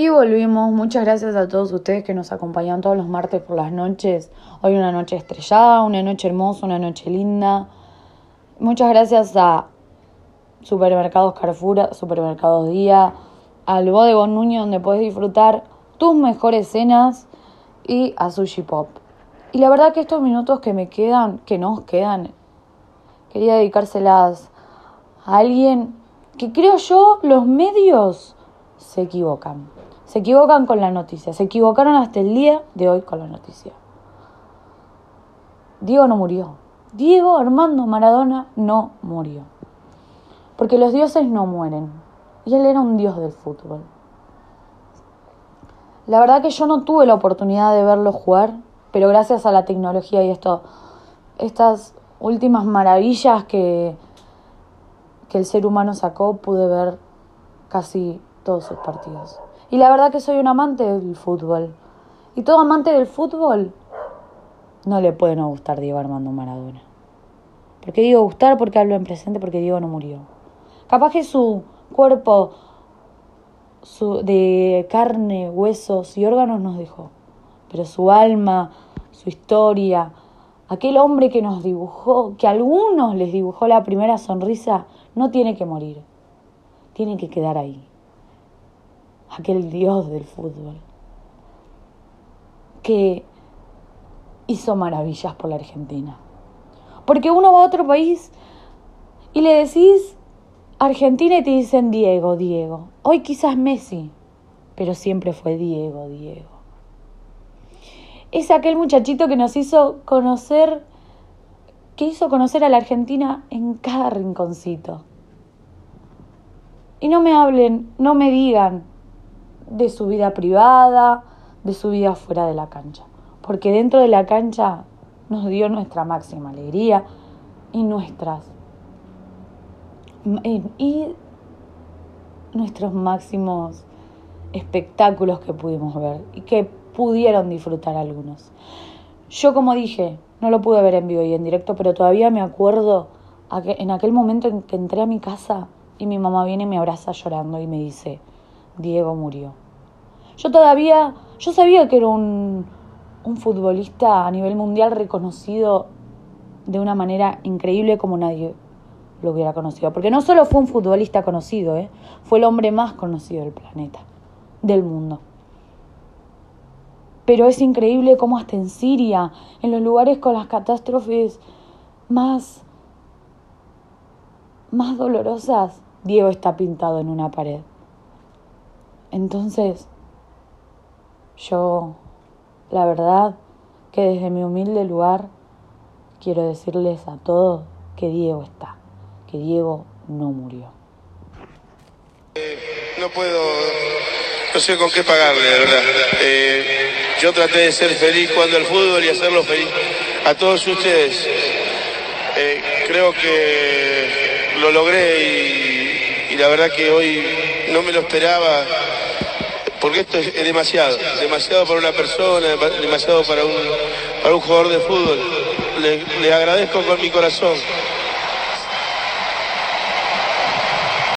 Y volvimos. Muchas gracias a todos ustedes que nos acompañan todos los martes por las noches. Hoy una noche estrellada, una noche hermosa, una noche linda. Muchas gracias a Supermercados Carrefour, Supermercados Día, al Bodegón Nuño donde puedes disfrutar tus mejores cenas y a Sushi Pop. Y la verdad que estos minutos que me quedan, que nos quedan, quería dedicárselas a alguien que creo yo los medios se equivocan. Se equivocan con la noticia. Se equivocaron hasta el día de hoy con la noticia. Diego no murió. Diego Armando Maradona no murió. Porque los dioses no mueren. Y él era un dios del fútbol. La verdad que yo no tuve la oportunidad de verlo jugar, pero gracias a la tecnología y estas últimas maravillas que, que el ser humano sacó, pude ver casi todos sus partidos. Y la verdad que soy un amante del fútbol. Y todo amante del fútbol no le puede no gustar Diego Armando Maradona. ¿Por qué digo gustar? Porque hablo en presente, porque Diego no murió. Capaz que su cuerpo su, de carne, huesos y órganos nos dejó. Pero su alma, su historia, aquel hombre que nos dibujó, que a algunos les dibujó la primera sonrisa, no tiene que morir. Tiene que quedar ahí aquel dios del fútbol, que hizo maravillas por la Argentina. Porque uno va a otro país y le decís Argentina y te dicen Diego, Diego. Hoy quizás Messi, pero siempre fue Diego, Diego. Es aquel muchachito que nos hizo conocer, que hizo conocer a la Argentina en cada rinconcito. Y no me hablen, no me digan de su vida privada, de su vida fuera de la cancha. Porque dentro de la cancha nos dio nuestra máxima alegría y nuestras y nuestros máximos espectáculos que pudimos ver y que pudieron disfrutar algunos. Yo como dije, no lo pude ver en vivo y en directo, pero todavía me acuerdo en aquel momento en que entré a mi casa y mi mamá viene y me abraza llorando y me dice, Diego murió. Yo todavía, yo sabía que era un, un futbolista a nivel mundial reconocido de una manera increíble como nadie lo hubiera conocido. Porque no solo fue un futbolista conocido, ¿eh? fue el hombre más conocido del planeta, del mundo. Pero es increíble cómo hasta en Siria, en los lugares con las catástrofes más, más dolorosas, Diego está pintado en una pared. Entonces, yo, la verdad, que desde mi humilde lugar, quiero decirles a todos que Diego está, que Diego no murió. no puedo, no sé con qué pagarle, de verdad. Eh, yo traté de ser feliz cuando el fútbol y hacerlo feliz a todos ustedes. Eh, creo que lo logré y la verdad que hoy no me lo esperaba porque esto es, demasiado, demasiado para una persona, demasiado para un, para un jugador de fútbol. Le, agradezco con mi corazón